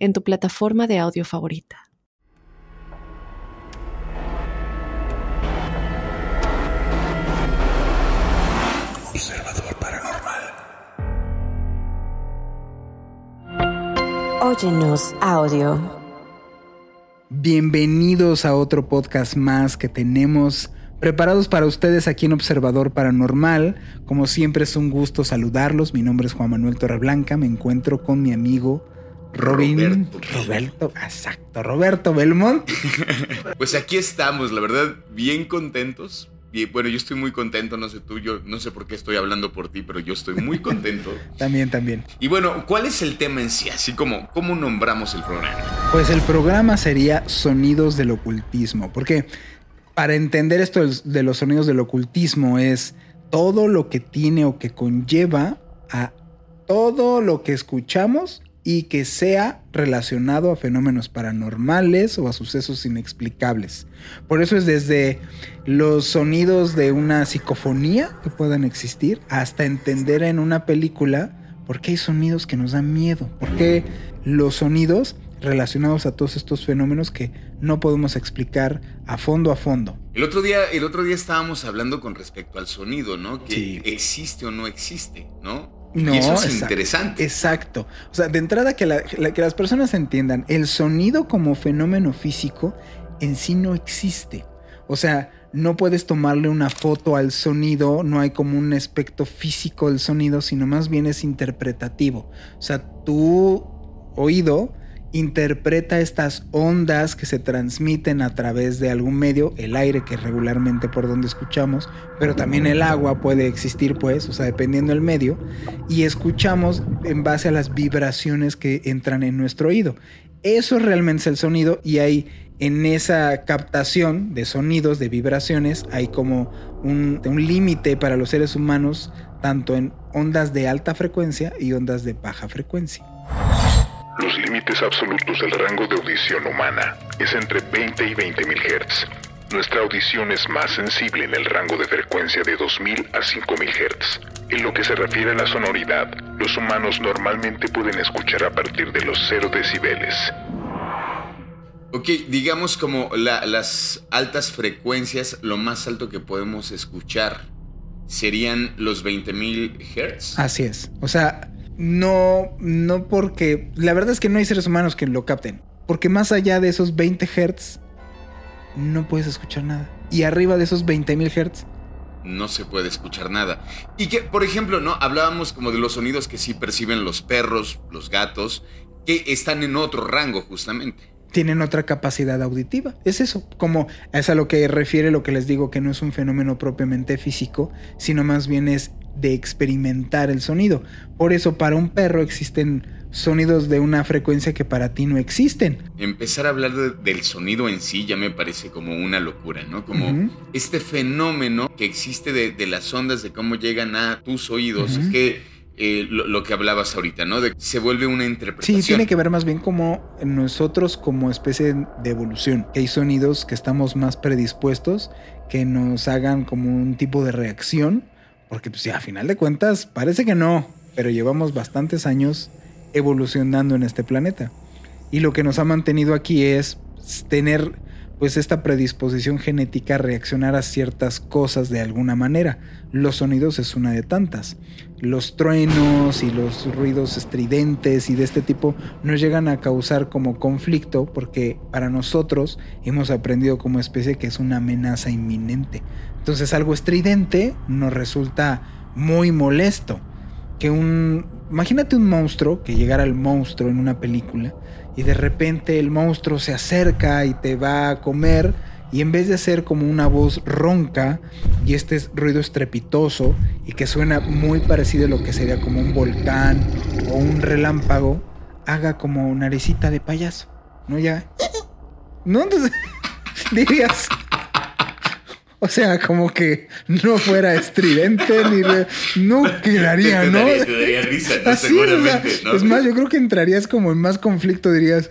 en tu plataforma de audio favorita. Observador Paranormal. Óyenos audio. Bienvenidos a otro podcast más que tenemos preparados para ustedes aquí en Observador Paranormal. Como siempre es un gusto saludarlos. Mi nombre es Juan Manuel Torreblanca. Me encuentro con mi amigo Robin. Roberto. Roberto, exacto, Roberto Belmont. Pues aquí estamos, la verdad, bien contentos. Y bueno, yo estoy muy contento, no sé tú, yo no sé por qué estoy hablando por ti, pero yo estoy muy contento. También, también. Y bueno, ¿cuál es el tema en sí? Así como, ¿cómo nombramos el programa? Pues el programa sería Sonidos del Ocultismo, porque para entender esto de los sonidos del ocultismo es todo lo que tiene o que conlleva a todo lo que escuchamos y que sea relacionado a fenómenos paranormales o a sucesos inexplicables. Por eso es desde los sonidos de una psicofonía que puedan existir hasta entender en una película por qué hay sonidos que nos dan miedo, por qué los sonidos relacionados a todos estos fenómenos que no podemos explicar a fondo a fondo. El otro día, el otro día estábamos hablando con respecto al sonido, ¿no? Que Sí. existe o no existe, ¿no? No, y eso es exacto. interesante. Exacto. O sea, de entrada que, la- la- que las personas entiendan, el sonido como fenómeno físico en sí no existe. O sea, no puedes tomarle una foto al sonido, no hay como un aspecto físico del sonido, sino más bien es interpretativo. O sea, tu oído interpreta estas ondas que se transmiten a través de algún medio, el aire que regularmente por donde escuchamos, pero también el agua puede existir pues, o sea, dependiendo del medio, y escuchamos en base a las vibraciones que entran en nuestro oído. Eso realmente es el sonido y hay en esa captación de sonidos, de vibraciones, hay como un, un límite para los seres humanos, tanto en ondas de alta frecuencia y ondas de baja frecuencia. Los límites absolutos del rango de audición humana es entre 20 y 20 mil Hz. Nuestra audición es más sensible en el rango de frecuencia de 2000 a 5000 Hz. En lo que se refiere a la sonoridad, los humanos normalmente pueden escuchar a partir de los 0 decibeles. Ok, digamos como la- las altas frecuencias, lo más alto que podemos escuchar serían los 20.000 Hz. Así es. O sea, no, no porque. La verdad es que no hay seres humanos que lo capten. Porque más allá de esos 20 Hz, no puedes escuchar nada. Y arriba de esos 20.000 Hz, no se puede escuchar nada. Y que, por ejemplo, ¿no? Hablábamos como de los sonidos que sí perciben los perros, los gatos, que están en otro rango justamente. Tienen otra capacidad auditiva. Es eso. Como es a lo que refiere lo que les digo, que no es un fenómeno propiamente físico, sino más bien es de experimentar el sonido. Por eso, para un perro existen sonidos de una frecuencia que para ti no existen. Empezar a hablar de- del sonido en sí ya me parece como una locura, ¿no? Como este fenómeno que existe de, de las ondas, de cómo llegan a tus oídos, que eh, lo, que hablabas ahorita, ¿no? De, se vuelve una interpretación. Sí, tiene que ver más bien como nosotros como especie de evolución. Que hay sonidos que estamos más predispuestos que nos hagan como un tipo de reacción. Porque pues ya, a final de cuentas parece que no, pero llevamos bastantes años evolucionando en este planeta. Y lo que nos ha mantenido aquí es tener pues esta predisposición genética a reaccionar a ciertas cosas de alguna manera. Los sonidos es una de tantas. Los truenos y los ruidos estridentes y de este tipo nos llegan a causar como conflicto porque para nosotros hemos aprendido como especie que es una amenaza inminente. Entonces algo estridente nos resulta muy molesto. Que un... Imagínate un monstruo, que llegara el monstruo en una película y de repente el monstruo se acerca y te va a comer y en vez de hacer como una voz ronca y este es ruido estrepitoso y que suena muy parecido a lo que sería como un volcán o un relámpago, haga como naricita de payaso. ¿no? Ya. No, dirías. O sea, como que no fuera estridente ni re- no quedaría, Te ¿no? daría- te daría risa, ¿no? Así, o sea, Seguramente, ¿no? Es más, yo creo que entrarías como en más conflicto, dirías.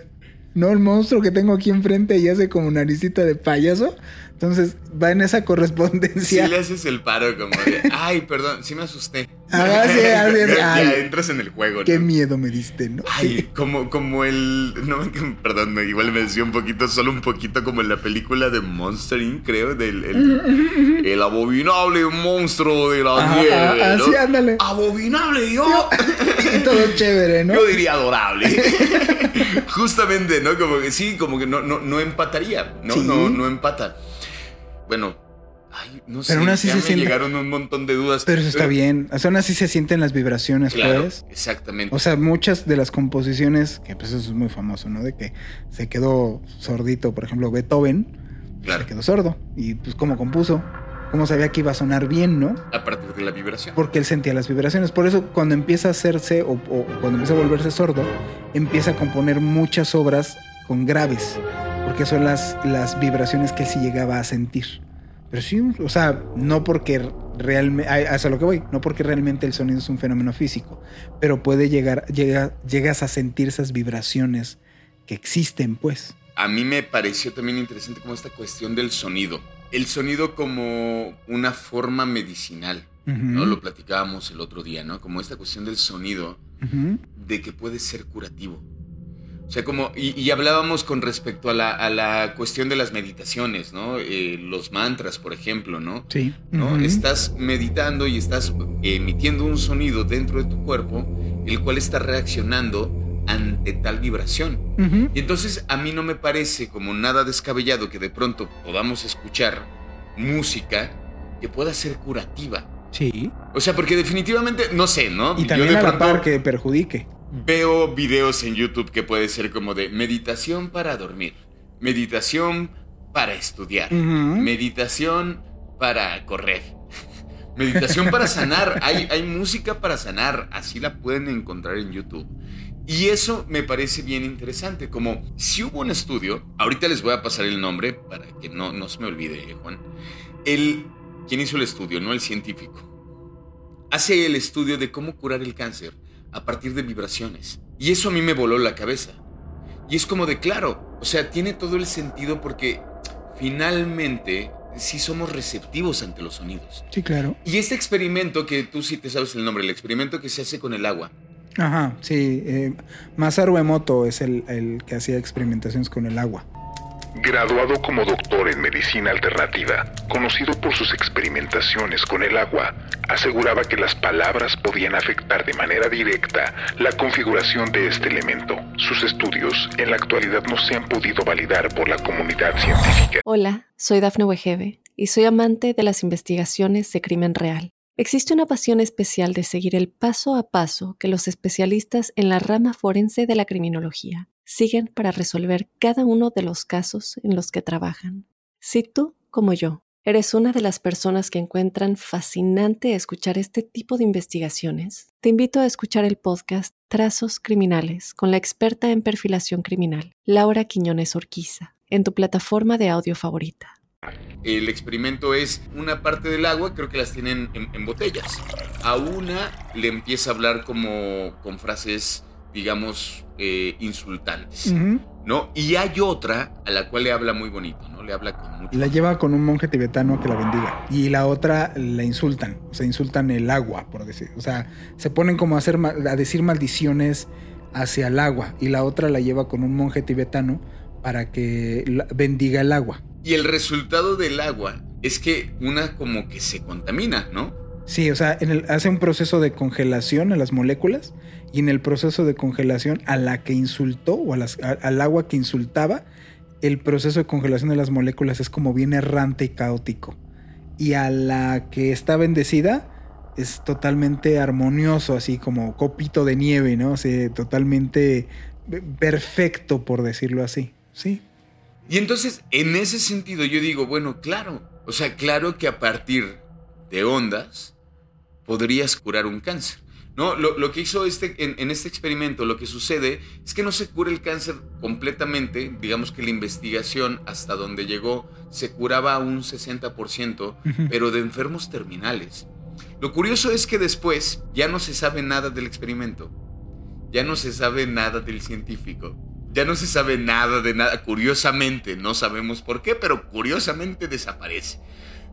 No, el monstruo que tengo aquí enfrente y hace como naricita de payaso. Entonces va en esa Si correspondencia. le haces el paro como de, ay, perdón, sí me asusté. Ah, sí, así es, ya entras en el juego, ¿no? Qué miedo me diste, ¿no? Ay, como, como el. No, perdón, igual me decía un poquito, solo un poquito como en la película de Monster Inc., creo, del el, el abominable monstruo de la nieve. ¿no? sí, ándale. Abominable, yo. Todo chévere, ¿no? Yo diría adorable. Justamente, ¿no? Como que sí, como que no, no, no empataría, ¿no? Sí. No, no empata. Bueno, ay, no sé. Pero aún así ya se me siente- llegaron un montón de dudas. Pero eso está bien. O sea, aún así se sienten las vibraciones, Claro, pues. exactamente. O sea, muchas de las composiciones, que pues eso es muy famoso, ¿no? De que se quedó sordito, por ejemplo, Beethoven, claro. se quedó sordo. Y pues cómo compuso, cómo sabía que iba a sonar bien, ¿no? A partir de la vibración. Porque él sentía las vibraciones. Por eso cuando empieza a hacerse o, o cuando empieza a volverse sordo, empieza a componer muchas obras con graves. Porque son las, las vibraciones que él sí llegaba a sentir. Pero sí, o sea, no porque realmente, hasta lo que voy, no porque realmente el sonido es un fenómeno físico, pero puede llegar, llega, llegas a sentir esas vibraciones que existen, pues. A mí me pareció también interesante como esta cuestión del sonido. El sonido como una forma medicinal, ¿no? Lo platicábamos el otro día, ¿no? Como esta cuestión del sonido de que puede ser curativo. O sea, como, y, y hablábamos con respecto a la, a la cuestión de las meditaciones, ¿no? Eh, los mantras, por ejemplo, ¿no? Sí. ¿no? Estás meditando y estás emitiendo un sonido dentro de tu cuerpo, el cual está reaccionando ante tal vibración. Ujú. Y entonces a mí no me parece como nada descabellado que de pronto podamos escuchar música que pueda ser curativa. Sí. O sea, porque definitivamente, no sé, ¿no? Y también de a la pronto par que perjudique. Veo videos en YouTube que puede ser como de meditación para dormir, meditación para estudiar, meditación para correr, meditación para sanar. Hay, hay música para sanar, así la pueden encontrar en YouTube. Y eso me parece bien interesante, como si hubo un estudio, ahorita les voy a pasar el nombre para que no, no se me olvide, Juan. El, ¿Quién hizo el estudio? No el científico. Hace el estudio de cómo curar el cáncer a partir de vibraciones. Y eso a mí me voló la cabeza. Y es como de claro, o sea, tiene todo el sentido porque finalmente sí somos receptivos ante los sonidos. Sí, claro. Y este experimento que tú sí te sabes el nombre, el experimento que se hace con el agua. Ajá, sí. Eh, Masaru Emoto es el, el que hacía experimentaciones con el agua. Graduado como doctor en medicina alternativa, conocido por sus experimentaciones con el agua, aseguraba que las palabras podían afectar de manera directa la configuración de este elemento. Sus estudios en la actualidad no se han podido validar por la comunidad científica. Hola, soy Dafne Wegebe y soy amante de las investigaciones de crimen real. Existe una pasión especial de seguir el paso a paso que los especialistas en la rama forense de la criminología siguen para resolver cada uno de los casos en los que trabajan. Si tú, como yo, eres una de las personas que encuentran fascinante escuchar este tipo de investigaciones, te invito a escuchar el podcast Trazos Criminales con la experta en perfilación criminal, Laura Quiñones Orquiza, en tu plataforma de audio favorita. El experimento es una parte del agua, creo que las tienen en, en botellas. A una le empieza a hablar como con frases, digamos, eh, insultantes. ¿no? Y hay otra a la cual le habla muy bonito, ¿no? Le habla con mucho... La lleva con un monje tibetano a que la bendiga. Y la otra la insultan. O sea, insultan el agua, por decir. O sea, se ponen como a, hacer, a decir maldiciones hacia el agua. Y la otra la lleva con un monje tibetano para que bendiga el agua. Y el resultado del agua es que una como que se contamina, ¿no? Sí, o sea, en el- hace un proceso de congelación a las moléculas y en el proceso de congelación a la que insultó o a las- al agua que insultaba, el proceso de congelación de las moléculas es como bien errante y caótico. Y a la que está bendecida es totalmente armonioso, así como copito de nieve, ¿no? O totalmente perfecto, por decirlo así. Sí. Y entonces, en ese sentido, yo digo, bueno, claro, o sea, claro que a partir de ondas podrías curar un cáncer. No, lo, lo que hizo este, en, en, este experimento, lo que sucede es que no se cura el cáncer completamente. Digamos que la investigación hasta donde llegó se curaba a un 60%, uh -huh. pero de enfermos terminales. Lo curioso es que después ya no se sabe nada del experimento. Ya no se sabe nada del científico. Ya no se sabe nada de nada. Curiosamente, no sabemos por qué, pero curiosamente desaparece.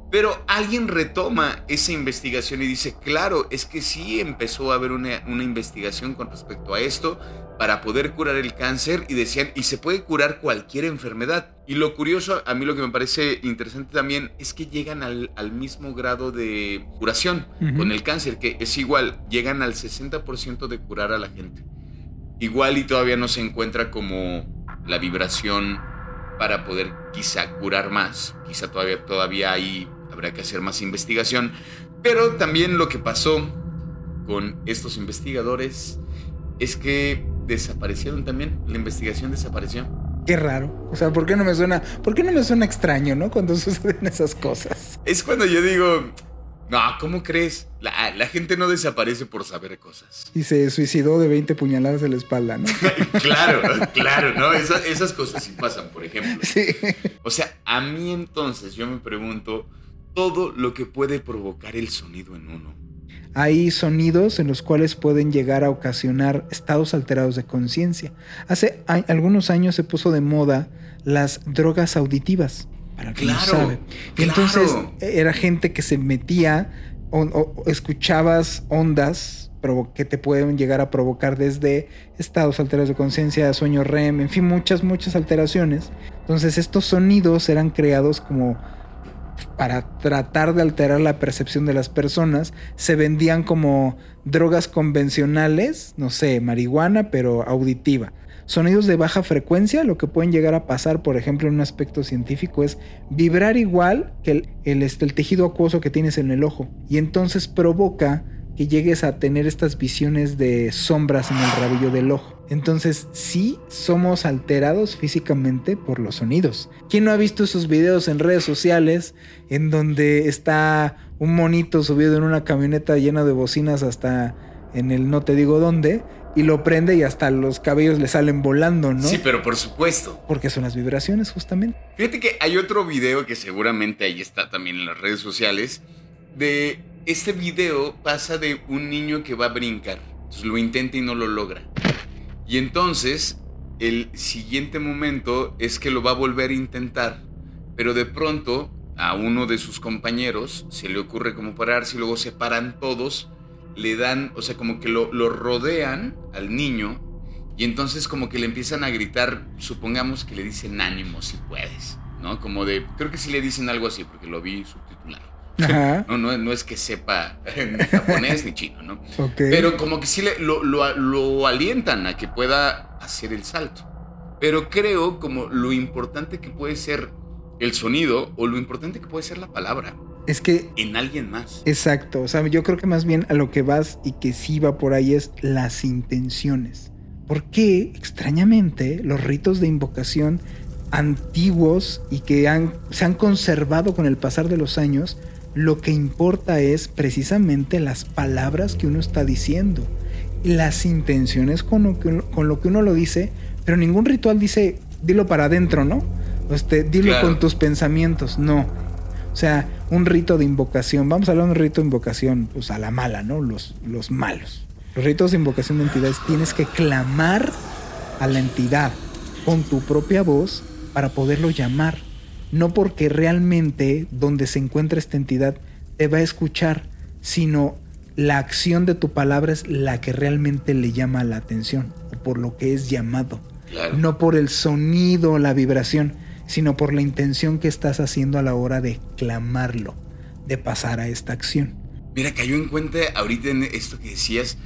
Pero alguien retoma esa investigación y dice, claro, es que sí empezó a haber una, una, investigación con respecto a esto para poder curar el cáncer y decían, y se puede curar cualquier enfermedad. Y lo curioso, a mí lo que me parece interesante también es que llegan al, al mismo grado de curación uh -huh. con el cáncer, que es igual, llegan al 60% de curar a la gente. Igual y todavía no se encuentra como la vibración para poder quizá curar más, quizá todavía, todavía hay habrá que hacer más investigación. Pero también lo que pasó con estos investigadores es que desaparecieron también. La investigación desapareció. Qué raro. O sea, ¿por qué no me suena, por qué no me suena extraño, no? Cuando suceden esas cosas. Es cuando yo digo, no, ¿cómo crees? La, la, gente no desaparece por saber cosas. Y se suicidó de 20 puñaladas en la espalda, ¿no? claro, claro, ¿no? Esa, esas cosas sí pasan, por ejemplo. Sí. O sea, a mí entonces yo me pregunto todo lo que puede provocar el sonido en uno. Hay sonidos en los cuales pueden llegar a ocasionar estados alterados de conciencia. Hace algunos años se puso de moda las drogas auditivas, para quien claro, no sabe. Y claro. entonces era gente que se metía o, o escuchabas ondas que te pueden llegar a provocar desde estados alterados de conciencia, sueño REM, en fin, muchas, muchas alteraciones. Entonces estos sonidos eran creados como para tratar de alterar la percepción de las personas, se vendían como drogas convencionales, no sé, marihuana, pero auditiva. Sonidos de baja frecuencia, lo que pueden llegar a pasar, por ejemplo, en un aspecto científico, es vibrar igual que el, el, este, tejido acuoso que tienes en el ojo. Y entonces provoca que llegues a tener estas visiones de sombras en el rabillo del ojo. Entonces sí somos alterados físicamente por los sonidos. ¿Quién no ha visto esos videos en redes sociales en donde está un monito subido en una camioneta llena de bocinas hasta en el no te digo dónde? Y lo prende y hasta los cabellos le salen volando, ¿no? Sí, pero por supuesto. Porque son las vibraciones, justamente. Fíjate que hay otro video que seguramente ahí está también en las redes sociales. De este video pasa de un niño que va a brincar. Entonces lo intenta y no lo logra. Y entonces el siguiente momento es que lo va a volver a intentar. Pero de pronto a uno de sus compañeros se le ocurre como pararse y luego se paran todos. Le dan, o sea, como que lo, lo rodean al niño. Y entonces como que le empiezan a gritar, supongamos que le dicen ánimo si puedes. ¿No? Como de, creo que sí le dicen algo así porque lo vi subtitulado. Ajá. No, no, no, es que sepa ni japonés ni chino, ¿no? Okay. Pero como que sí le, lo, lo, lo, alientan a que pueda hacer el salto. Pero creo como lo importante que puede ser el sonido o lo importante que puede ser la palabra. Es que... En alguien más. Exacto. O sea, yo creo que más bien a lo que vas y que sí va por ahí es las intenciones. ¿Por qué, extrañamente, los ritos de invocación antiguos y que han, se han conservado con el pasar de los años lo que importa es precisamente las palabras que uno está diciendo, las intenciones con lo que uno, con lo, que uno lo dice, pero ningún ritual dice, dilo para adentro, ¿no? Este, dilo claro. con tus pensamientos, no. O sea, un rito de invocación, vamos a hablar de un rito de invocación, pues a la mala, ¿no? Los, los malos. Los ritos de invocación de entidades tienes que clamar a la entidad con tu propia voz para poderlo llamar no porque realmente donde se encuentra esta entidad te va a escuchar, sino la acción de tu palabra es la que realmente le llama la atención, o por lo que es llamado. Claro. No por el sonido, la vibración, sino por la intención que estás haciendo a la hora de clamarlo, de pasar a esta acción. Mira, cayó en cuenta ahorita en esto que decías,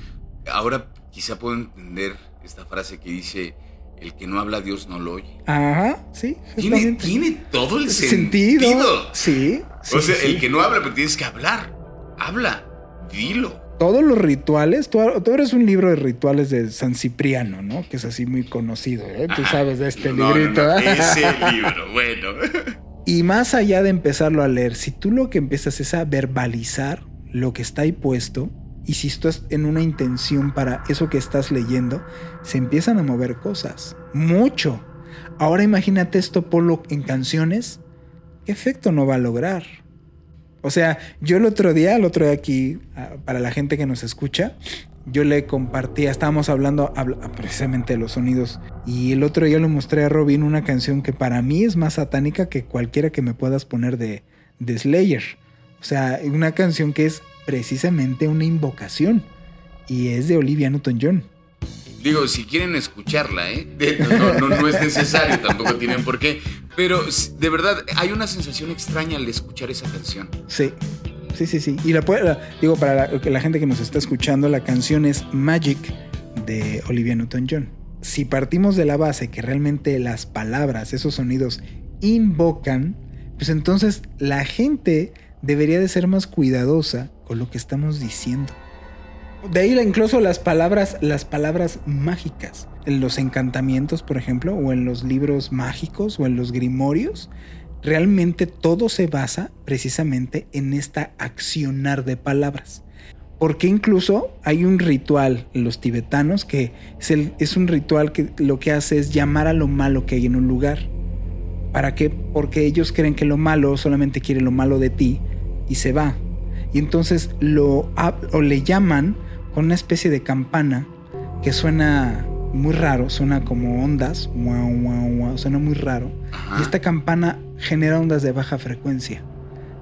ahora quizá puedo entender esta frase que dice, el que no habla Dios no lo oye. Ajá, sí. Tiene, tiene todo el sentido. sentido. Sí, sí. O sea, sí. el que no habla, pero tienes que hablar. Habla, dilo. Todos los rituales, tú, tú, eres un libro de rituales de San Cipriano, ¿no? Que es así muy conocido, ¿eh? Tú Ajá. sabes de este no, librito. No, no, ese libro, bueno. Y más allá de empezarlo a leer, si tú lo que empiezas es a verbalizar lo que está ahí puesto, Y si estás en una intención para eso que estás leyendo, se empiezan a mover cosas. Mucho. Ahora imagínate esto, Polo, en canciones. ¿Qué efecto no va a lograr? O sea, yo el otro día, el otro día aquí, ah, para la gente que nos escucha, yo le compartía, estábamos hablando precisamente de los sonidos, y el otro día le mostré a Robin una canción que para mí es más satánica que cualquiera que me puedas poner de, de Slayer. O sea, una canción que es precisamente una invocación, y es de Olivia Newton-John. Digo, si quieren escucharla, ¿eh? No, no, es necesario, tampoco tienen por qué. Pero de verdad, hay una sensación extraña al escuchar esa canción. Sí, sí, sí, sí. Y la, digo, para la, la gente que nos está escuchando, la canción es Magic de Olivia Newton-John. Si partimos de la base que realmente las palabras, esos sonidos invocan, pues entonces la gente debería de ser más cuidadosa lo que estamos diciendo. De ahí incluso las palabras, las palabras mágicas. En los encantamientos, por ejemplo, o en los libros mágicos o en los grimorios, realmente todo se basa precisamente en esta accionar de palabras. Porque incluso hay un ritual en los tibetanos que es, es, un ritual que lo que hace es llamar a lo malo que hay en un lugar. ¿Para qué? Porque ellos creen que lo malo solamente quiere lo malo de ti y se va. Y entonces lo o le llaman con una especie de campana que suena muy raro, suena como ondas, suena muy raro. Y esta campana genera ondas de baja frecuencia.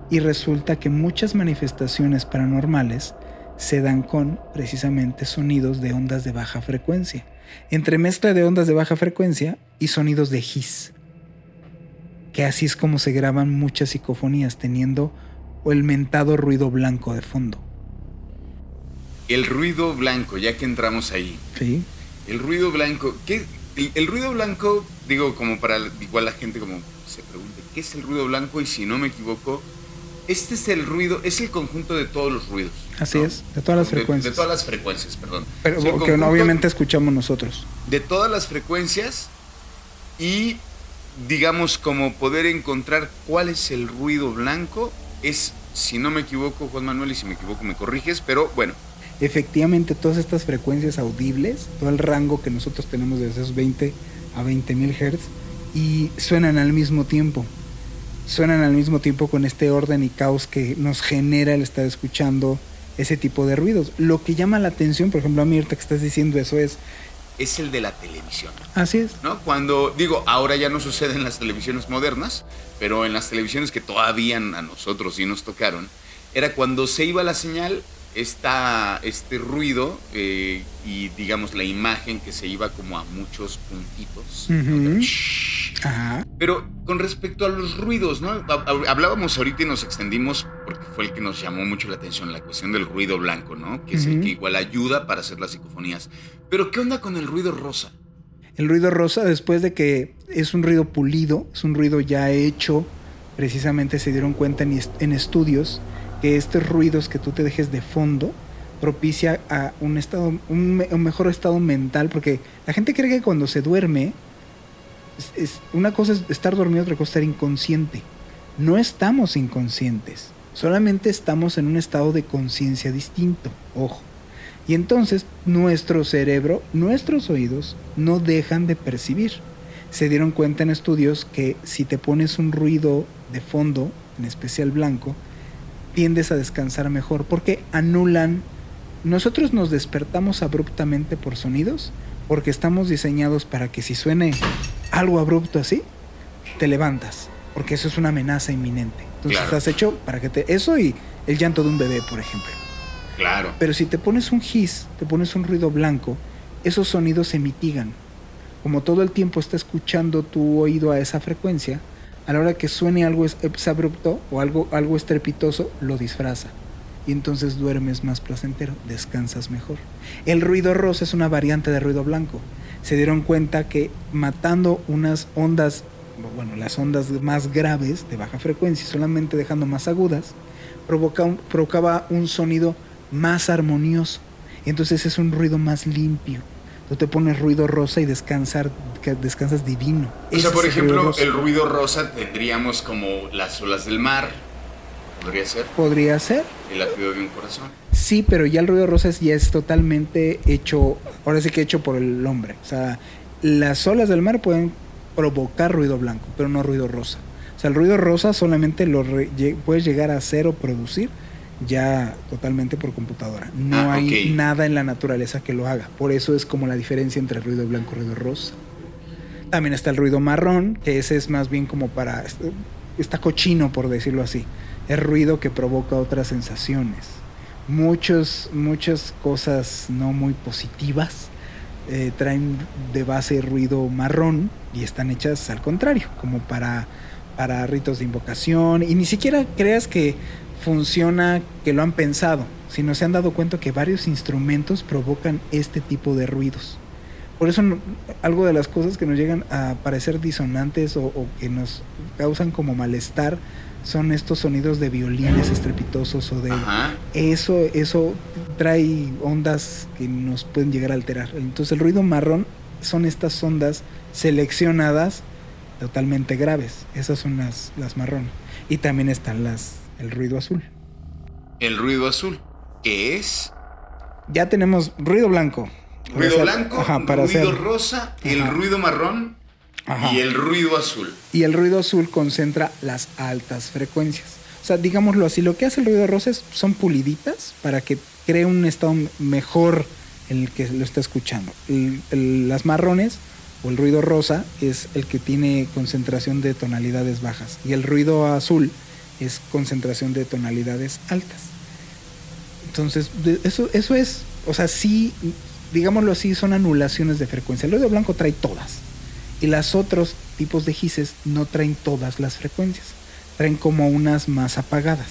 Y resulta que muchas manifestaciones paranormales se dan con precisamente sonidos de ondas de baja frecuencia. Entre mezcla de ondas de baja frecuencia y sonidos de his. Que así es como se graban muchas psicofonías teniendo el mentado ruido blanco de fondo. El ruido blanco, ya que entramos ahí. Sí. El ruido blanco, ¿qué? El, ruido blanco, digo, como para igual la gente como se pregunte, ¿qué es el ruido blanco? Y si no me equivoco, este es el ruido, es el conjunto de todos los ruidos. Así es, de todas las frecuencias. De, todas las frecuencias, perdón. Pero que obviamente escuchamos nosotros. De todas las frecuencias y digamos como poder encontrar cuál es el ruido blanco es, si no me equivoco, Juan Manuel, y si me equivoco me corriges, pero bueno, efectivamente todas estas frecuencias audibles, todo el rango que nosotros tenemos de esos 20 a 20 mil hertz, y suenan al mismo tiempo. Suenan al mismo tiempo con este orden y caos que nos genera el estar escuchando ese tipo de ruidos. Lo que llama la atención, por ejemplo, a mí ahorita que estás diciendo eso es... Es el de la televisión. Así es. ¿No? Cuando, digo, ahora ya no sucede en las televisiones modernas, pero en las televisiones que todavía a nosotros sí nos tocaron, era cuando se iba la señal, esta, este ruido eh, y digamos la imagen que se iba como a muchos puntitos. Pero con respecto a los ruidos, ¿no? Hablábamos ahorita y nos extendimos porque fue el que nos llamó mucho la atención, la cuestión del ruido blanco, ¿no? Que es el que igual ayuda para hacer las psicofonías. Pero ¿qué onda con el ruido rosa? El ruido rosa, después de que es un ruido pulido, es un ruido ya hecho, precisamente se dieron cuenta en estudios que estos ruidos que tú te dejes de fondo propicia a un estado, un, mejor estado mental, porque la gente cree que cuando se duerme, es, una cosa es estar dormido, otra cosa es estar inconsciente. No estamos inconscientes, solamente estamos en un estado de conciencia distinto, ojo. Y entonces nuestro cerebro, nuestros oídos, no dejan de percibir. Se dieron cuenta en estudios que si te pones un ruido de fondo, en especial blanco, tiendes a descansar mejor porque anulan. Nosotros nos despertamos abruptamente por sonidos porque estamos diseñados para que si suene algo abrupto así, te levantas, porque eso es una amenaza inminente. Entonces estás hecho para que te... Eso y el llanto de un bebé, por ejemplo. Claro. Pero si te pones un hiss, te pones un ruido blanco, esos sonidos se mitigan. Como todo el tiempo está escuchando tu oído a esa frecuencia, a la hora que suene algo abrupto o algo, algo estrepitoso, lo disfraza. Y entonces duermes más placentero, descansas mejor. El ruido rosa es una variante de ruido blanco. Se dieron cuenta que matando unas ondas, bueno, las ondas más graves de baja frecuencia, solamente dejando más agudas, provocaba un sonido más armonioso. Entonces es un ruido más limpio Tú te pones ruido rosa y descansar, descansas divino. O sea, por ejemplo, el ruido rosa tendríamos como las olas del mar, ¿Podría ser? Podría ser. El latido de un corazón. Sí, pero ya el ruido rosa ya es totalmente hecho, ahora sí que hecho por el hombre. O sea, las olas del mar pueden provocar ruido blanco, pero no ruido rosa. O sea, el ruido rosa solamente lo puedes llegar a hacer o producir ya totalmente por computadora. No ah, hay nada en la naturaleza que lo haga. Por eso es como la diferencia entre ruido blanco y ruido rosa. También está el ruido marrón, que ese es más bien como para... Está cochino, por decirlo así. Es ruido que provoca otras sensaciones. Muchos, muchas cosas no muy positivas eh, traen de base ruido marrón y están hechas al contrario, como para, para ritos de invocación. Y ni siquiera creas que funciona, que lo han pensado, sino se han dado cuenta que varios instrumentos provocan este tipo de ruidos. Por eso algo de las cosas que nos llegan a parecer disonantes o, que nos causan como malestar son estos sonidos de violines estrepitosos o de eso eso trae ondas que nos pueden llegar a alterar. Entonces el ruido marrón son estas ondas seleccionadas totalmente graves. Esas son las, las marrón. Y también están las el ruido azul. El ruido azul, ¿qué es? Ya tenemos ruido blanco, Ruido blanco, ruido rosa, el ruido marrón y el ruido azul. Y el ruido azul concentra las altas frecuencias. O sea, digámoslo así, lo que hace el ruido rosa es, son puliditas para que cree un estado mejor en el que lo está escuchando. las marrones o el ruido rosa es el que tiene concentración de tonalidades bajas y el ruido azul es concentración de tonalidades altas. Entonces, eso, eso es, o sea, sí digámoslo así, son anulaciones de frecuencia. El ruido blanco trae todas. Y los otros tipos de gises no traen todas las frecuencias. Traen como unas más apagadas.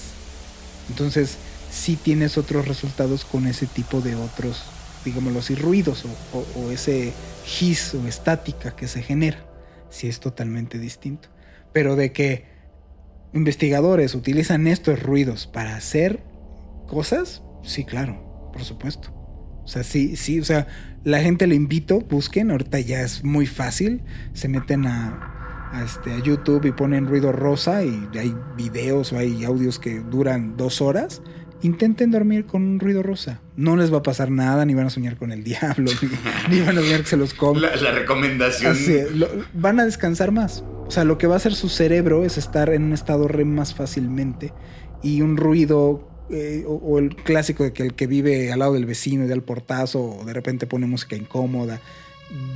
Entonces, sí tienes otros resultados con ese tipo de otros, digámoslo así, ruidos o, ese gis o estática que se genera. Sí es totalmente distinto. Pero de que investigadores utilizan estos ruidos para hacer cosas, sí, claro, por supuesto. O sea, sí, sí, o sea, la gente le invito, busquen, ahorita ya es muy fácil, se meten a, este, a YouTube y ponen ruido rosa y hay videos o hay audios que duran dos horas. Intenten dormir con un ruido rosa. No les va a pasar nada, ni van a soñar con el diablo, ni, van a soñar que se los comen. La, recomendación. van a descansar más. O sea, lo que va a hacer su cerebro es estar en un estado REM más fácilmente y un ruido eh, o, el clásico de que el que vive al lado del vecino y da el portazo o de repente pone música incómoda,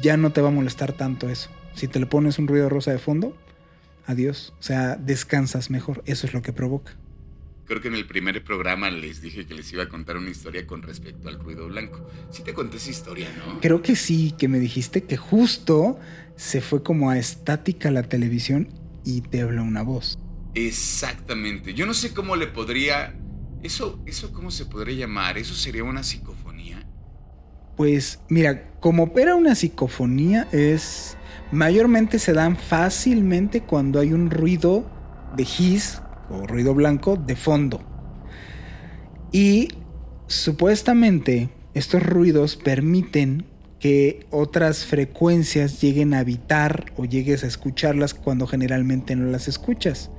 ya no te va a molestar tanto eso. Si te le pones un ruido rosa de fondo, adiós. O sea, descansas mejor. Eso es lo que provoca. Creo que en el primer programa les dije que les iba a contar una historia con respecto al ruido blanco. Sí te conté esa historia, ¿no? Creo que sí, que me dijiste que justo se fue como a estática la televisión y te habló una voz. Exactamente. Yo no sé cómo le podría ¿Eso, ¿Eso cómo se podría llamar? ¿Eso sería una psicofonía? Pues mira, como opera una psicofonía es... Mayormente se dan fácilmente cuando hay un ruido de his o ruido blanco de fondo. Y supuestamente estos ruidos permiten que otras frecuencias lleguen a habitar o llegues a escucharlas cuando generalmente no las escuchas.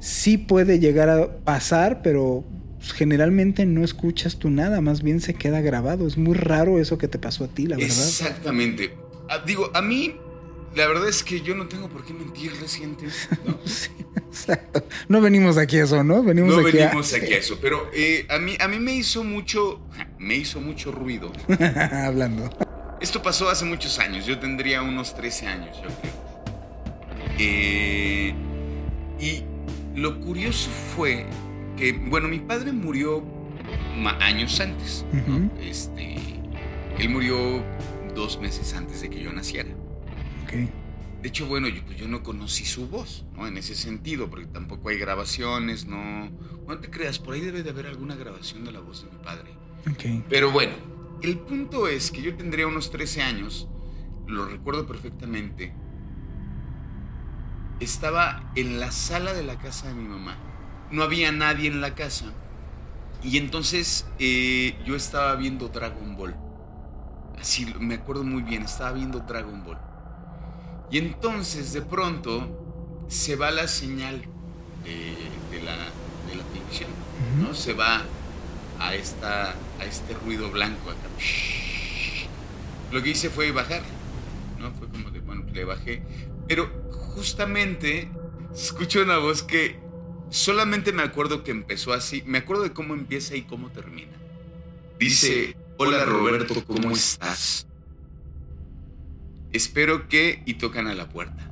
Sí puede llegar a pasar, pero generalmente no escuchas tú nada, más bien se queda grabado. Es muy raro eso que te pasó a ti, la verdad. Exactamente. Ah, digo, a mí, la verdad es que yo no tengo por qué mentir, recientes. ¿no? sí, No venimos aquí a eso, ¿no? Venimos no aquí venimos aquí a eso, pero eh, a, mí, a mí me hizo mucho, me hizo mucho ruido. Hablando. Esto pasó hace muchos años, yo tendría unos 13 años, yo creo. Eh, y lo curioso fue bueno, mi padre murió años antes. este, él murió dos meses antes de que yo naciera. De hecho, bueno, yo, pues yo no conocí su voz, ¿no? En ese sentido, porque tampoco hay grabaciones, no... No te creas, por ahí debe de haber alguna grabación de la voz de mi padre. Pero bueno, el punto es que yo tendría unos 13 años, lo recuerdo perfectamente, estaba en la sala de la casa de mi mamá no había nadie en la casa. Y entonces eh, yo estaba viendo Dragon Ball. Así me acuerdo muy bien, estaba viendo Dragon Ball. Y entonces de pronto se va la señal de, de la televisión, ¿no? Se va a, esta, a este ruido blanco acá. Lo que hice fue bajar, ¿no? Fue como de, bueno, le bajé. Pero justamente escucho una voz que solamente me acuerdo que empezó así. Me acuerdo de cómo empieza y cómo termina. Dice, hola Roberto, ¿cómo estás? Espero que... y tocan a la puerta.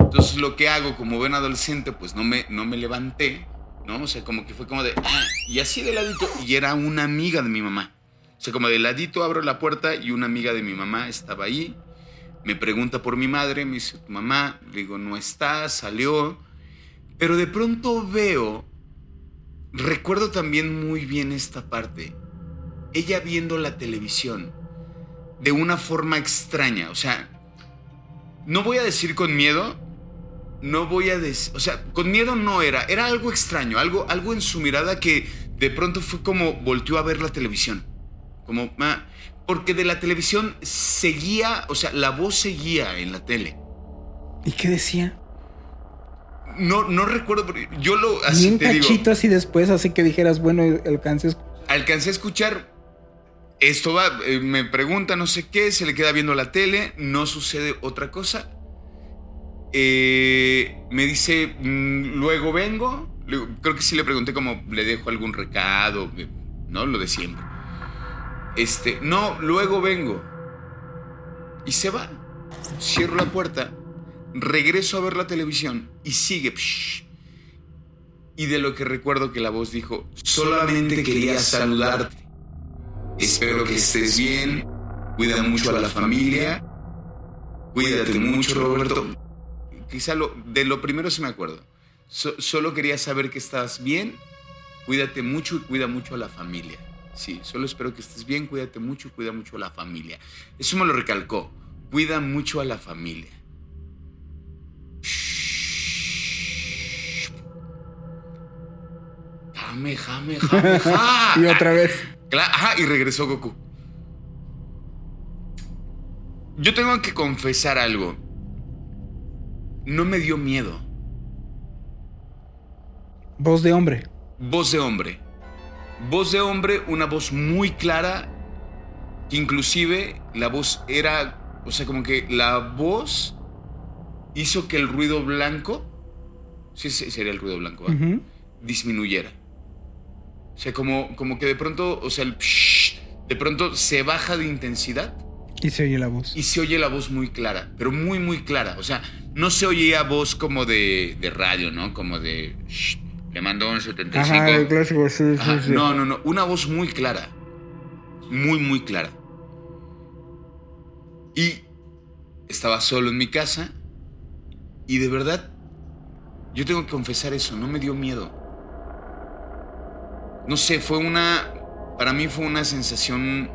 Entonces lo que hago como buen adolescente, pues no me, no me levanté, ¿no? O sea, como que fue como de... Ah", y así de ladito, y era una amiga de mi mamá. O sea, como de ladito abro la puerta y una amiga de mi mamá estaba ahí. Me pregunta por mi madre, me dice, ¿tu mamá? Le digo, no está, salió. Pero de pronto veo, recuerdo también muy bien esta parte, ella viendo la televisión de una forma extraña, o sea, no voy a decir con miedo, no voy a decir, o sea, con miedo no era, era algo extraño, algo, algo en su mirada que de pronto fue como volteó a ver la televisión, como, ah, porque de la televisión seguía, o sea, la voz seguía en la tele. ¿Y qué decía? No, no recuerdo, yo lo así un cachito así después, así que dijeras, bueno, alcancé a escuchar. Alcancé a escuchar. Esto va, eh, me pregunta no sé qué, se le queda viendo la tele, no sucede otra cosa. Eh, me dice, mm, luego vengo. Creo que sí le pregunté como le dejo algún recado, ¿no? Lo de siempre. Este, no, luego vengo. Y se va. Cierro la puerta, regreso a ver la televisión y sigue. Y de lo que recuerdo que la voz dijo, solamente quería saludarte. Espero que estés bien, cuida mucho a la familia, cuídate mucho Roberto. Quizá lo, de lo primero sí me acuerdo. solo quería saber que estás bien, cuídate mucho y cuida mucho a la familia. Sí, solo espero que estés bien, cuídate mucho, cuida mucho a la familia. Eso me lo recalcó. Cuida mucho a la familia. Jame, jame, jame, ja. y otra vez. Ajá, y regresó Goku. Yo tengo que confesar algo. No me dio miedo. Voz de hombre. Voz de hombre. Voz de hombre, una voz muy clara, que inclusive la voz era, o sea, como que la voz hizo que el ruido blanco, sí sería el ruido blanco, disminuyera. O sea, como, como que de pronto, o sea, el de pronto se baja de intensidad. Y se oye la voz. Y se oye la voz muy clara, pero muy, muy clara. O sea, no se oía voz como de, de radio, ¿no? Como de... Le mandó un 75. Ajá, el clásico, sí, sí, sí. No, no, no. Una voz muy clara. Muy, muy clara. Y estaba solo en mi casa. Y de verdad, yo tengo que confesar eso. No me dio miedo. No sé, fue una. Para mí fue una sensación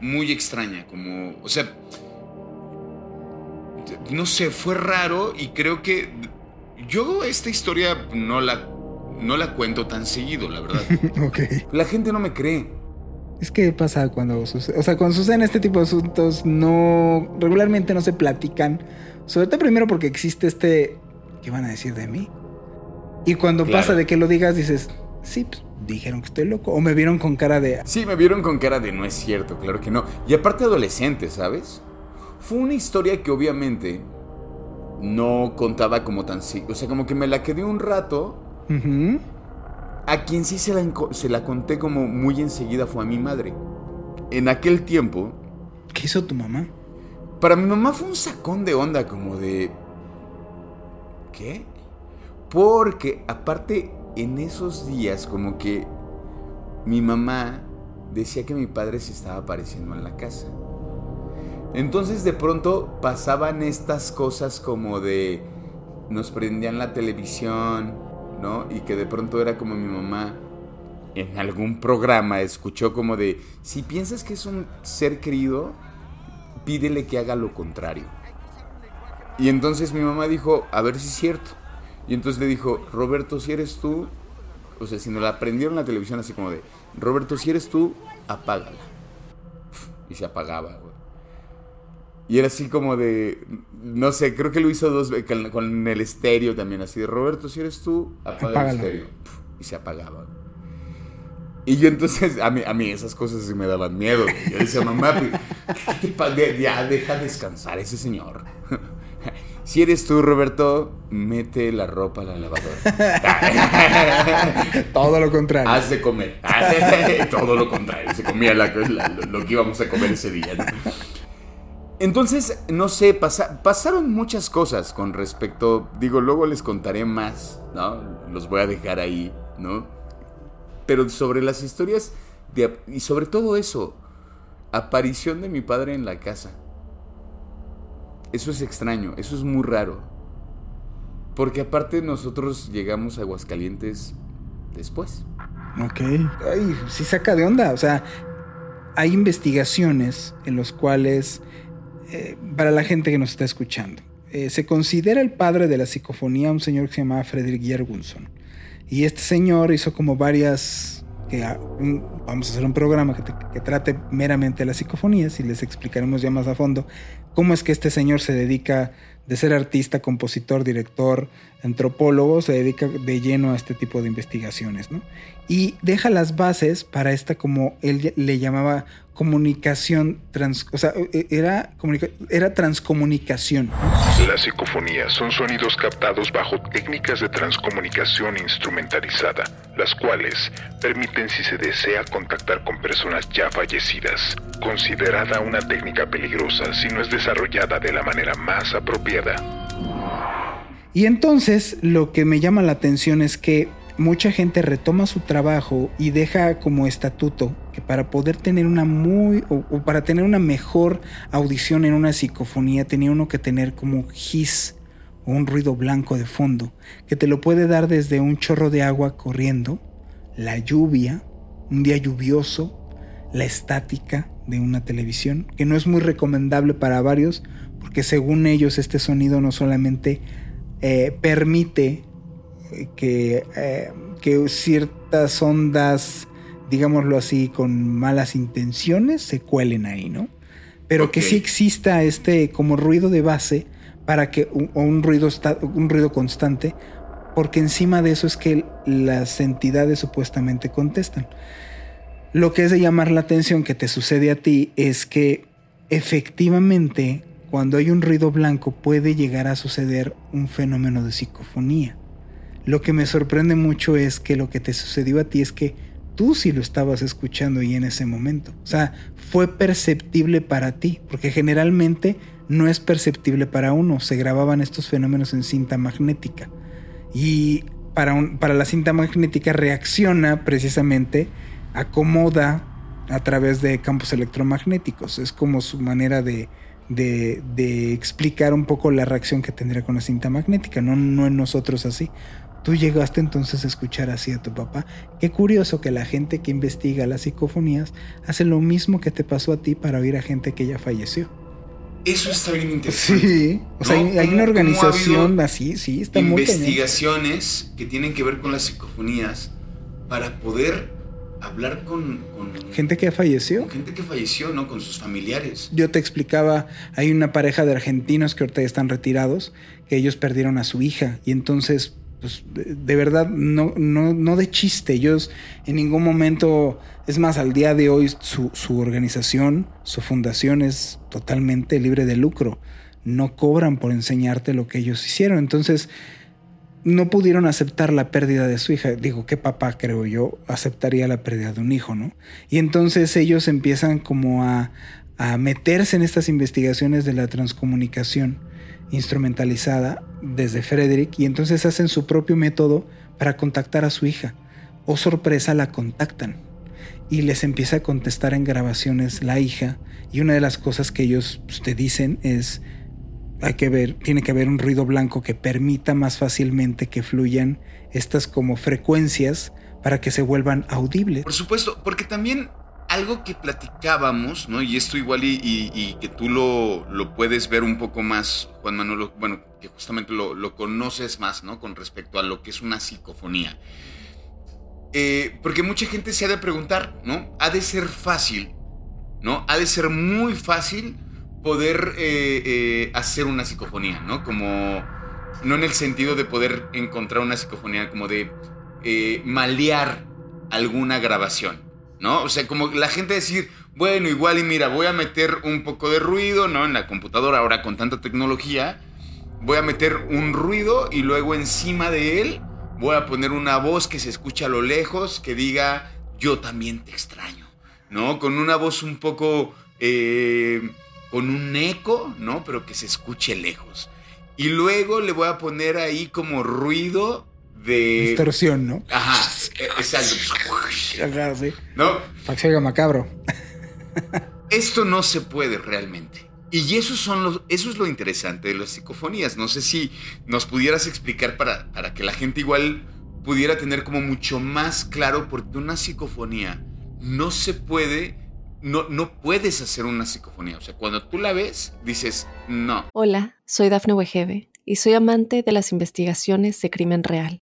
muy extraña. Como. O sea. No sé, fue raro y creo que yo esta historia no la, no la cuento tan seguido, la verdad. ok. La gente no me cree. Es que pasa cuando sucede, o sea, cuando suceden este tipo de asuntos, no, regularmente no se platican. Sobre todo primero porque existe este, ¿qué van a decir de mí? Y cuando pasa de que lo digas, dices, sí, pues, dijeron que estoy loco. O me vieron con cara de... Sí, me vieron con cara de no es cierto, claro que no. Y aparte adolescente, ¿sabes? Fue una historia que obviamente no contaba como tan... O sea, como que me la quedé un rato. A quien sí se la, se la conté como muy enseguida fue a mi madre. En aquel tiempo... ¿Qué hizo tu mamá? Para mi mamá fue un sacón de onda como de... ¿Qué? Porque aparte en esos días como que mi mamá decía que mi padre se estaba apareciendo en la casa. Entonces de pronto pasaban estas cosas como de nos prendían la televisión, ¿no? Y que de pronto era como mi mamá en algún programa escuchó como de, si piensas que es un ser querido, pídele que haga lo contrario. Y entonces mi mamá dijo, a ver si es cierto. Y entonces le dijo, Roberto, si eres tú, o sea, si nos la prendieron la televisión así como de, Roberto, si eres tú, apágala. Y se apagaba, Y era así como de, no sé, creo que lo hizo dos veces con, el estéreo también, así de, Roberto, si eres tú, apaga Apágalo. el estéreo. Y se apagaba. Y yo entonces, a mí, a mí esas cosas sí me daban miedo. Yo decía, mamá, pues, ¿qué te pa- de- ya deja descansar ese señor. Si eres tú, Roberto, mete la ropa a la lavadora. Todo lo contrario. Haz de comer. Todo lo contrario. Se comía la- la- lo que íbamos a comer ese día. ¿no? Entonces, no sé, pasa- pasaron muchas cosas con respecto. Digo, luego les contaré más, ¿no? Los voy a dejar ahí, ¿no? Pero sobre las historias de- y sobre todo eso, aparición de mi padre en la casa. Eso es extraño, eso es muy raro. Porque aparte nosotros llegamos a Aguascalientes después. Ok. Ay, sí saca de onda. O sea, hay investigaciones en los cuales, eh, para la gente que nos está escuchando, eh, se considera el padre de la psicofonía un señor que se llamaba Frederick Jergunson. Y este señor hizo como varias... Que, vamos a hacer un programa que, te- que trate meramente las psicofonías y les explicaremos ya más a fondo cómo es que este señor se dedica de ser artista, compositor, director, antropólogo, se dedica de lleno a este tipo de investigaciones. Y deja las bases para esta, como él le llamaba, comunicación trans, o sea, e, era, era transcomunicación. Las psicofonías son sonidos captados bajo técnicas de transcomunicación instrumentalizada, las cuales permiten si se desea contactar con personas ya fallecidas, considerada una técnica peligrosa si no es desarrollada de la manera más apropiada. Y entonces lo que me llama la atención es que mucha gente retoma su trabajo y deja como estatuto para poder tener una muy o, para tener una mejor audición en una psicofonía tenía uno que tener como hiss o un ruido blanco de fondo que te lo puede dar desde un chorro de agua corriendo, la lluvia, un día lluvioso, la estática de una televisión, que no es muy recomendable para varios porque según ellos este sonido no solamente eh, permite eh, que, eh, que ciertas ondas, digámoslo así, con malas intenciones se cuelen ahí, ¿no? Pero que sí exista este como ruido de base para que un, o un ruido un ruido constante, porque encima de eso es que las entidades supuestamente contestan. Lo que es de llamar la atención que te sucede a ti es que efectivamente cuando hay un ruido blanco puede llegar a suceder un fenómeno de psicofonía. Lo que me sorprende mucho es que lo que te sucedió a ti es que tú sí lo estabas escuchando y en ese momento. O sea, fue perceptible para ti, porque generalmente no es perceptible para uno. Se grababan estos fenómenos en cinta magnética. Y para, un- para la cinta magnética reacciona precisamente, acomoda a través de campos electromagnéticos. Es como su manera de, de- de explicar un poco la reacción que tendría con la cinta magnética, no, no en nosotros así. Tú llegaste entonces a escuchar así a tu papá. Qué curioso que la gente que investiga las psicofonías hace lo mismo que te pasó a ti para oír a gente que ya falleció. Eso está bien interesante. Sí, o sea, ¿No? hay, hay ¿Cómo- una ha organización así, sí, está muy investigaciones que tienen que ver con las psicofonías para poder hablar con, con Gente que falleció. con gente que falleció, ¿no? Con sus familiares. Yo te explicaba, hay una pareja de argentinos que ahorita ya están retirados, que ellos perdieron a su hija y entonces, pues, de, de verdad, no, no, no de chiste, ellos en ningún momento, es más, al día de hoy su, su organización, su fundación es totalmente libre de lucro, no cobran por enseñarte lo que ellos hicieron, entonces no pudieron aceptar la pérdida de su hija. Digo, ¿qué papá, creo yo, aceptaría la pérdida de un hijo, no? Y entonces ellos empiezan como a, a meterse en estas investigaciones de la transcomunicación instrumentalizada desde Frederick y entonces hacen su propio método para contactar a su hija. O sorpresa, la contactan y les empieza a contestar en grabaciones la hija y una de las cosas que ellos pues, te dicen es hay que ver, tiene que haber un ruido blanco que permita más fácilmente que fluyan estas como frecuencias para que se vuelvan audibles. Por supuesto, porque también algo que platicábamos, ¿no? Y esto igual y, que tú lo, lo puedes ver un poco más, Juan Manuel, bueno, que justamente lo, conoces más, ¿no? Con respecto a lo que es una psicofonía. Eh, porque mucha gente se ha de preguntar, ¿no? Ha de ser fácil, ¿no? Ha de ser muy fácil poder eh, eh, hacer una psicofonía, ¿no? Como, no en el sentido de poder encontrar una psicofonía, como de malear alguna grabación, ¿no? O sea, como la gente decir, bueno, igual y mira, voy a meter un poco de ruido, ¿no? En la computadora ahora con tanta tecnología, voy a meter un ruido y luego encima de él voy a poner una voz que se escucha a lo lejos, que diga, yo también te extraño, ¿no? Con una voz un poco, eh, con un eco, ¿no? Pero que se escuche lejos. Y luego le voy a poner ahí como ruido de... Distorsión, ¿no? Ajá, e, exacto. Ajá, sí. ¿No? Para que se oiga macabro. Esto no se puede realmente. Y eso, son los, eso es lo interesante de las psicofonías. No sé si nos pudieras explicar para, para que la gente igual pudiera tener como mucho más claro, porque una psicofonía no se puede, no, no puedes hacer una psicofonía. O sea, cuando tú la ves, dices, no. Hola, soy Dafne Wegebe y soy amante de las investigaciones de crimen real.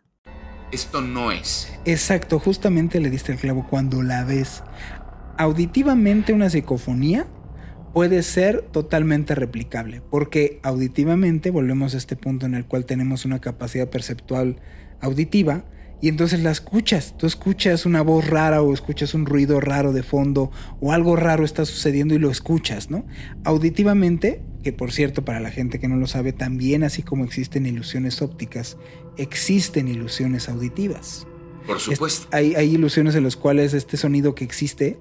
Esto no es. Exacto, justamente le diste el clavo cuando la ves. Auditivamente una psicofonía puede ser totalmente replicable, porque auditivamente volvemos a este punto en el cual tenemos una capacidad perceptual auditiva y entonces la escuchas, tú escuchas una voz rara o escuchas un ruido raro de fondo o algo raro está sucediendo y lo escuchas, ¿no? Auditivamente, que por cierto para la gente que no lo sabe, también así como existen ilusiones ópticas, existen ilusiones auditivas. Por supuesto. hay, hay ilusiones en las cuales este sonido que existe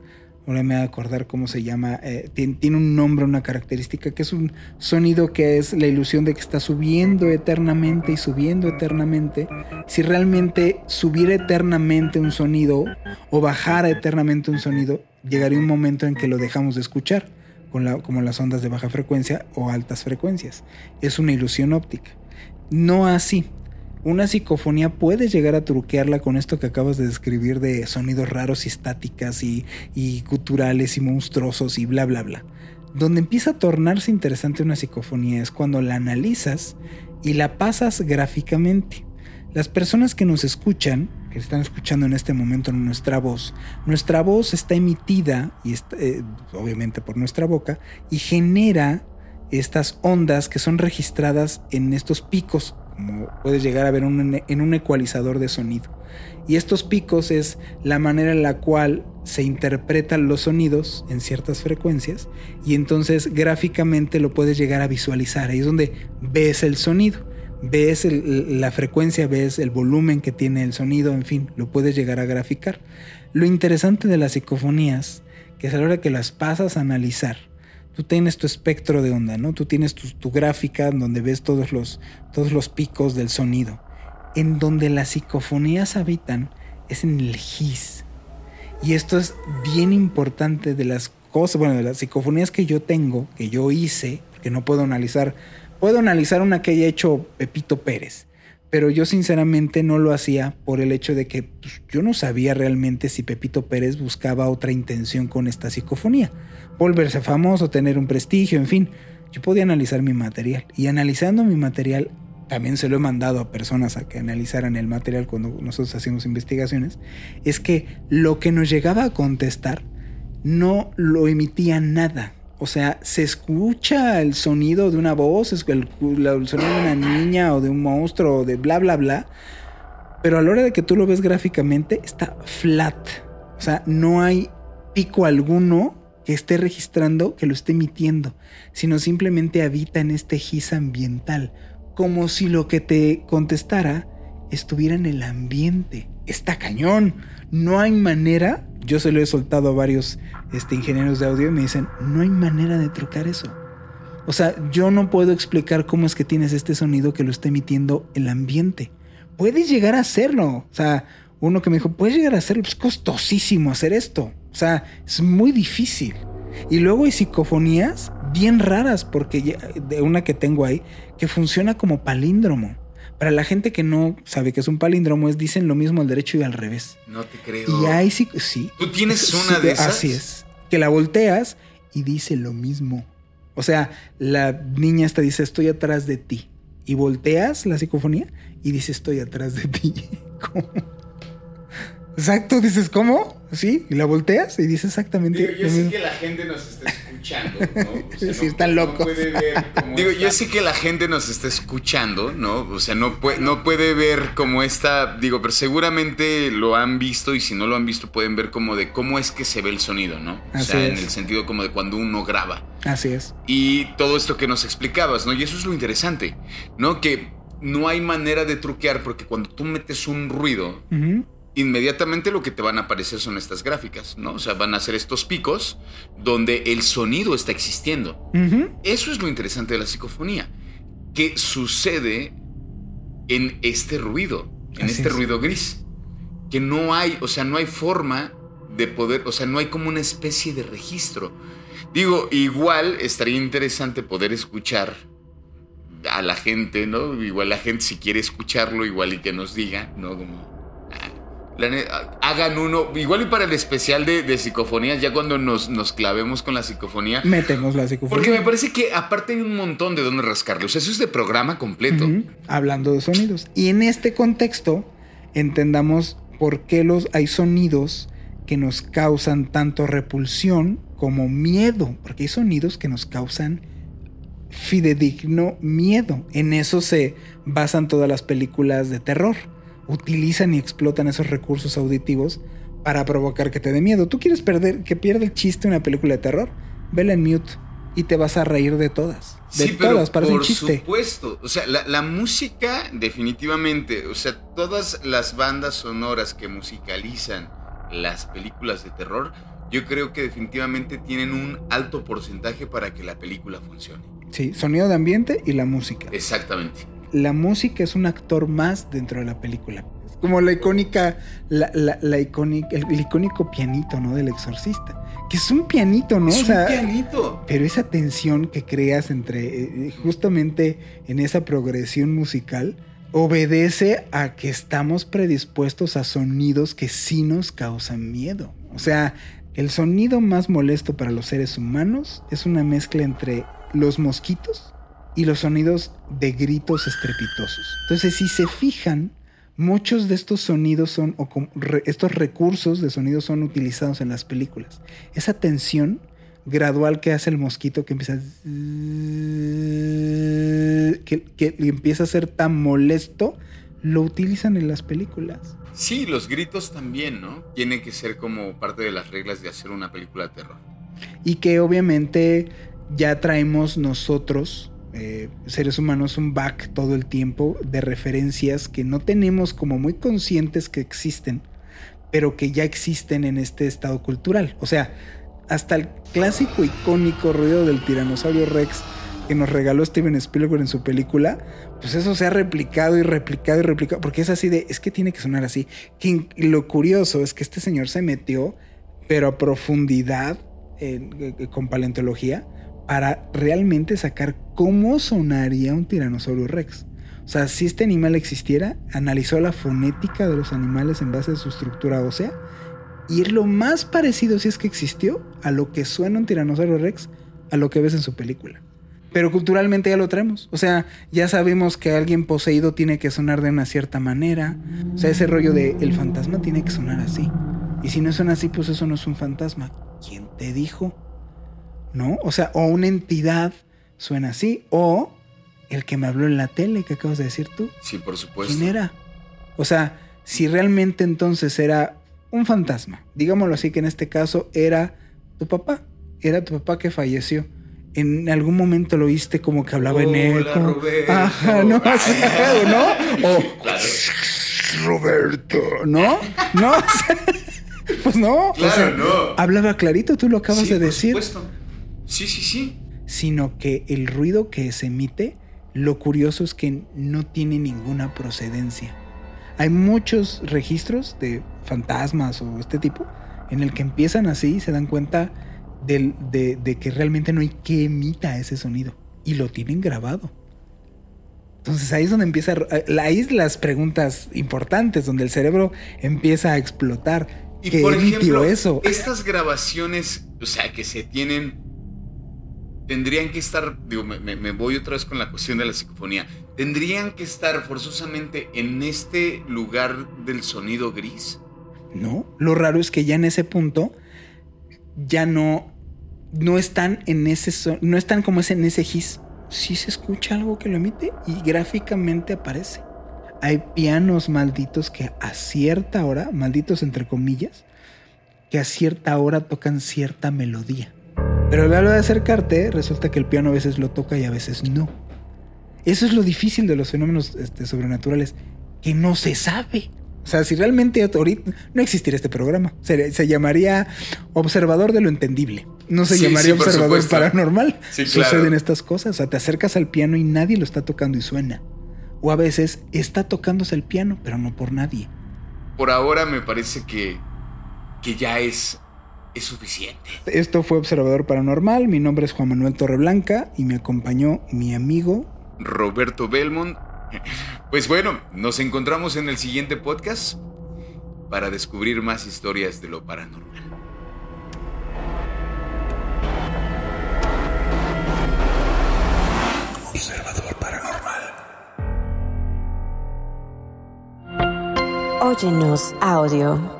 ahora me voy a acordar cómo se llama, eh, tiene, un nombre, una característica, que es un sonido que es la ilusión de que está subiendo eternamente y subiendo eternamente. Si realmente subiera eternamente un sonido o bajara eternamente un sonido, llegaría un momento en que lo dejamos de escuchar, como las ondas de baja frecuencia o altas frecuencias. Es una ilusión óptica. No así, una psicofonía puede llegar a truquearla con esto que acabas de describir de sonidos raros y estáticas y, y culturales y monstruosos y bla bla bla. Donde empieza a tornarse interesante una psicofonía es cuando la analizas y la pasas gráficamente. Las personas que nos escuchan, que están escuchando en este momento nuestra voz, nuestra voz está emitida, y eh, obviamente por nuestra boca, y genera estas ondas que son registradas en estos picos como puedes llegar a ver en un ecualizador de sonido. Y estos picos es la manera en la cual se interpretan los sonidos en ciertas frecuencias y entonces gráficamente lo puedes llegar a visualizar. Ahí es donde ves el sonido, ves la frecuencia, ves el volumen que tiene el sonido, en fin, lo puedes llegar a graficar. Lo interesante de las psicofonías, que es a la hora que las pasas a analizar, tú tienes tu espectro de onda, ¿no? Tú tienes tu, gráfica donde ves todos los, todos los picos del sonido. En donde las psicofonías habitan es en el GIS. Y esto es bien importante de las cosas, bueno, de las psicofonías que yo tengo, que yo hice, que no puedo analizar. Puedo analizar una que haya hecho Pepito Pérez, pero yo sinceramente no lo hacía por el hecho de que pues, yo no sabía realmente si Pepito Pérez buscaba otra intención con esta psicofonía. Volverse famoso, tener un prestigio, en fin. Yo podía analizar mi material. Y analizando mi material, también se lo he mandado a personas a que analizaran el material cuando nosotros hacemos investigaciones, es que lo que nos llegaba a contestar no lo emitía nada o sea, se escucha el sonido de una voz, el, sonido de una niña o de un monstruo o de bla, bla, bla. Pero a la hora de que tú lo ves gráficamente, está flat. O sea, no hay pico alguno que esté registrando, que lo esté emitiendo, sino simplemente habita en este gis ambiental, como si lo que te contestara estuviera en el ambiente. Está cañón. No hay manera, yo se lo he soltado a varios este, ingenieros de audio y me dicen, no hay manera de trucar eso. O sea, yo no puedo explicar cómo es que tienes este sonido que lo está emitiendo el ambiente. Puedes llegar a hacerlo. O sea, uno que me dijo, puedes llegar a hacerlo, es costosísimo hacer esto. O sea, es muy difícil. Y luego hay psicofonías bien raras, porque de una que tengo ahí, que funciona como palíndromo. Para la gente que no sabe que es un palíndromo, es dicen lo mismo al derecho y al revés. No te creo. Y ahí sí, sí. ¿Tú tienes Sí, una de esas? Así es. Que la volteas y dice lo mismo. O sea, la niña esta dice, estoy atrás de ti. Y volteas la psicofonía y dice, estoy atrás de ti. ¿Cómo? Exacto, dices, ¿cómo? Sí, y la volteas y dice exactamente Digo, yo lo sé mismo. que la gente nos está escuchando, ¿no? O sea, Sí, no- están no locos. puede ver como Digo, yo sé que la gente nos está escuchando, ¿no? O sea, no puede, no puede ver como esta, digo, pero seguramente lo han visto y si no lo han visto pueden ver como de cómo es que se ve el sonido, ¿no? O Así sea, en el sentido como de cuando uno graba. Así es. Y todo esto que nos explicabas, ¿no? Y eso es lo interesante, ¿no? Que no hay manera de truquear porque cuando tú metes un ruido, Ujú. Inmediatamente lo que te van a aparecer son estas gráficas, ¿no? O sea, van a ser estos picos donde el sonido está existiendo. Eso es lo interesante de la psicofonía, que sucede en este ruido, en Así este es. ruido gris, que no hay, o sea, no hay forma de poder, o sea, no hay como una especie de registro. Digo, igual estaría interesante poder escuchar a la gente, ¿no? Igual la gente si quiere escucharlo, igual y que nos diga, ¿no? Como, hagan uno, igual y para el especial de, de psicofonías, ya cuando nos, nos clavemos con la psicofonía, Metemos la psicofonía. porque me parece que aparte hay un montón de donde rascarle. O sea, eso es de programa completo. Hablando de sonidos. Y en este contexto, entendamos por qué los, hay sonidos que nos causan tanto repulsión como miedo. Porque hay sonidos que nos causan fidedigno miedo. En eso se basan todas las películas de terror. Utilizan y explotan esos recursos auditivos para provocar que te dé miedo. ¿Tú quieres perder que pierda el chiste una película de terror? Vela en mute y te vas a reír de todas. De Sí, pero todas, parece un por chiste. supuesto. O sea, la, la música definitivamente, o sea, todas las bandas sonoras que musicalizan las películas de terror, yo creo que definitivamente tienen un alto porcentaje para que la película funcione. Sí, sonido de ambiente y la música. Exactamente. La música es un actor más dentro de la película. Es como la icónica, la, la- la icónica, el, el icónico pianito, ¿no? Del exorcista. Que es un pianito, ¿no? Es O un pianito. pero esa tensión que creas entre, eh, justamente en esa progresión musical, obedece a que estamos predispuestos a sonidos que sí nos causan miedo. O sea, el sonido más molesto para los seres humanos es una mezcla entre los mosquitos y los sonidos de gritos estrepitosos. Entonces, si se fijan, muchos de estos sonidos son, o re- estos recursos de sonido son utilizados en las películas. Esa tensión gradual que hace el mosquito que empieza a que, que empieza a ser tan molesto, lo utilizan en las películas. Sí, los gritos también, ¿no? Tiene que ser como parte de las reglas de hacer una película de terror. Y que obviamente ya traemos nosotros, eh, seres humanos, un back todo el tiempo de referencias que no tenemos como muy conscientes que existen, pero que ya existen en este estado cultural. O sea, hasta el clásico icónico ruido del tiranosaurio Rex que nos regaló Steven Spielberg en su película, pues eso se ha replicado y replicado y replicado, porque es así de, es que tiene que sonar así. Lo curioso es que este señor se metió, pero a profundidad eh, con paleontología, para realmente sacar cómo sonaría un tiranosaurio Rex. O sea, si este animal existiera, analizó la fonética de los animales en base a su estructura ósea y es lo más parecido, si es que existió, a lo que suena un tiranosaurio Rex, a lo que ves en su película. Pero culturalmente ya lo traemos. O sea, ya sabemos que alguien poseído tiene que sonar de una cierta manera. O sea, ese rollo de el fantasma tiene que sonar así. Y si no suena así, pues eso no es un fantasma. ¿Quién te dijo? ¿No? O sea, o una entidad suena así. O el que me habló en la tele que acabas de decir tú. Sí, por supuesto. ¿Quién era? O sea, si realmente entonces era un fantasma, digámoslo así, que en este caso era tu papá, era tu papá que falleció. En algún momento lo oíste como que hablaba en. Roberto. Ajá, no, así, ¿no? O Claro. Roberto, ¿no? No, pues no. o Claro, sea, no. Hablaba clarito, tú lo acabas Sí, de por decir. supuesto. Sí, sí, sí. Sino que el ruido que se emite, lo curioso es que no tiene ninguna procedencia. Hay muchos registros de fantasmas o este tipo en el que empiezan así y se dan cuenta de, de que realmente no hay que emita ese sonido. Y lo tienen grabado. Entonces ahí es donde empieza, ahí es las preguntas importantes, donde el cerebro empieza a explotar. Y por ejemplo, eso? estas grabaciones, o sea, que se tienen, tendrían que estar, digo, me, voy otra vez con la cuestión de la psicofonía, tendrían que estar forzosamente en este lugar del sonido gris. No, lo raro es que ya en ese punto ya no, no están en ese, no están como es en ese gis sí se escucha algo que lo emite y gráficamente aparece. Hay pianos malditos que a cierta hora, malditos entre comillas, que a cierta hora tocan cierta melodía. Pero a la hora de acercarte, resulta que el piano a veces lo toca y a veces no. Eso es lo difícil de los fenómenos este, sobrenaturales, que no se sabe. O sea, si realmente ahorita no existiera este programa, se, llamaría Observador de lo Entendible. No se llamaría Observador Paranormal. Suceden estas cosas. O sea, te acercas al piano y nadie lo está tocando y suena. O a veces está tocándose el piano, pero no por nadie. Por ahora me parece que, que ya es, es suficiente. Esto fue Observador Paranormal. Mi nombre es Juan Manuel Torreblanca y me acompañó mi amigo Roberto Belmont pues bueno, nos encontramos en el siguiente podcast para descubrir más historias de lo paranormal. Observador Paranormal. Óyenos audio.